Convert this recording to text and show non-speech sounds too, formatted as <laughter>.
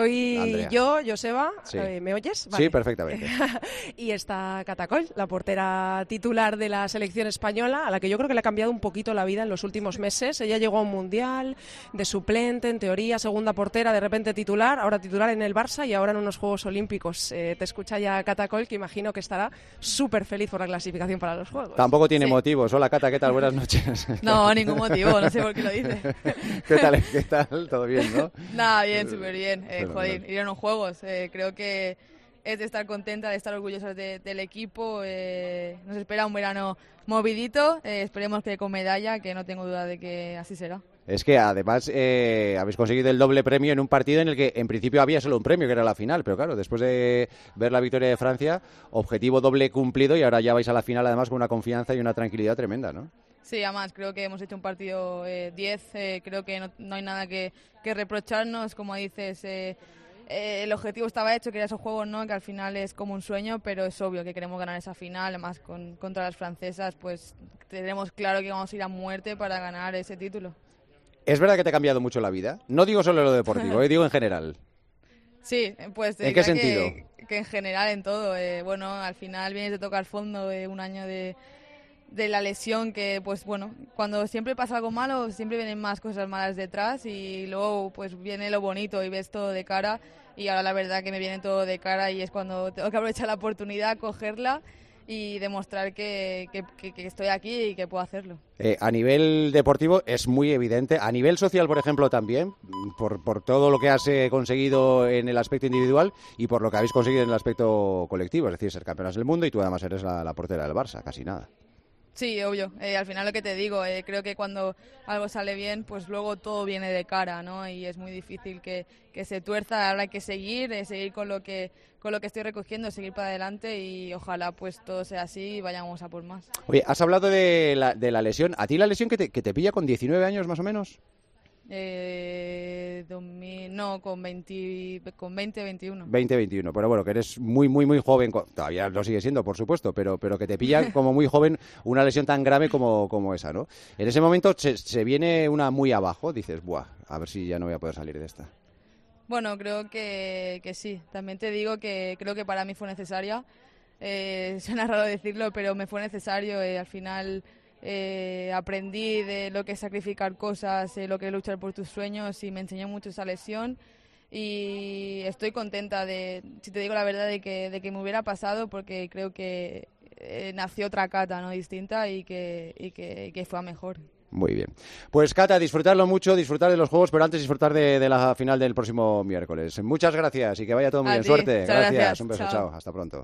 Soy yo, Joseba, eh, ¿me oyes? Sí, perfectamente. <laughs> y está Catacol, la portera titular de la selección española, a la que yo creo que le ha cambiado un poquito la vida en los últimos meses. Ella llegó a un mundial de suplente, en teoría, segunda portera, de repente titular, ahora titular en el Barça y ahora en unos Juegos Olímpicos. Eh, te escucha ya Catacol, que imagino que estará súper feliz por la clasificación para los Juegos. Tampoco tiene motivos. Hola, Cata, ¿qué tal? Buenas noches. <laughs> No, ningún motivo, no sé por qué lo dice. <laughs> ¿Qué tal? ¿Qué tal? ¿Todo bien, no? Nada, bien, súper bien. Eh, joder, ir a unos juegos. Eh, creo que es de estar contenta, de estar orgullosa del equipo. Eh, nos espera un verano movidito. Eh, esperemos que con medalla, que no tengo duda de que así será. Es que además habéis conseguido el doble premio en un partido en el que en principio había solo un premio, que era la final, pero claro, después de ver la victoria de Francia, objetivo doble cumplido y ahora ya vais a la final además con una confianza y una tranquilidad tremenda, ¿no? Sí, además creo que hemos hecho un partido 10, creo que no, hay nada que, que reprocharnos, como dices eh, el objetivo estaba hecho, que era esos juegos, ¿no? Que al final es como un sueño, pero es obvio que queremos ganar esa final, además con, contra las francesas, pues tenemos claro que vamos a ir a muerte para ganar ese título. ¿Es verdad que te ha cambiado mucho la vida? No digo solo lo deportivo, eh, digo en general. Sí, pues... ¿En qué sentido? Que, en general, en todo. Eh, bueno, al final vienes de tocar fondo de un año de de la lesión que pues bueno cuando siempre pasa algo malo siempre vienen más cosas malas detrás y luego pues viene lo bonito y ves todo de cara y ahora la verdad que me viene todo de cara y es cuando tengo que aprovechar la oportunidad cogerla y demostrar que, que, estoy aquí y que puedo hacerlo. Eh, a nivel deportivo es muy evidente, a nivel social, por ejemplo, también, por, por todo lo que has eh, conseguido en el aspecto individual y por lo que habéis conseguido en el aspecto colectivo, es decir, ser campeonas del mundo y tú además eres la portera del Barça, casi nada. Sí, obvio. Eh, al final lo que te digo, eh, creo que cuando algo sale bien, pues luego todo viene de cara, ¿no? Y es muy difícil que, se tuerza. Ahora hay que seguir, eh, seguir con lo que con lo que estoy recogiendo, seguir para adelante y ojalá pues todo sea así y vayamos a por más. Oye, has hablado de la, de la lesión. ¿A ti la lesión que te, que te pilla con 19 años más o menos? Eh, no, con 20, con 20, 21. 20, 21. Pero bueno, que eres muy, muy, muy joven. Todavía lo sigue siendo, por supuesto, pero, pero que te pilla <laughs> como muy joven una lesión tan grave como, como esa, ¿no? En ese momento se, viene una muy abajo, dices, buah, a ver si ya no voy a poder salir de esta. Bueno, creo que, que sí. También te digo que creo que para mí fue necesaria. Eh, <laughs> suena raro decirlo, pero me fue necesario. Eh, al final eh, aprendí de lo que es sacrificar cosas, lo que es luchar por tus sueños y me enseñó mucho esa lesión y estoy contenta de, si te digo la verdad, de que, de que me hubiera pasado porque creo que eh, nació otra Cata ¿no? distinta y que, y que, que fue a mejor. Muy bien. Pues Cata, disfrutarlo mucho, disfrutar de los juegos, pero antes disfrutar de, la final del próximo miércoles. Muchas gracias y que vaya todo muy bien. Suerte. Gracias. Un beso. chao. Hasta pronto.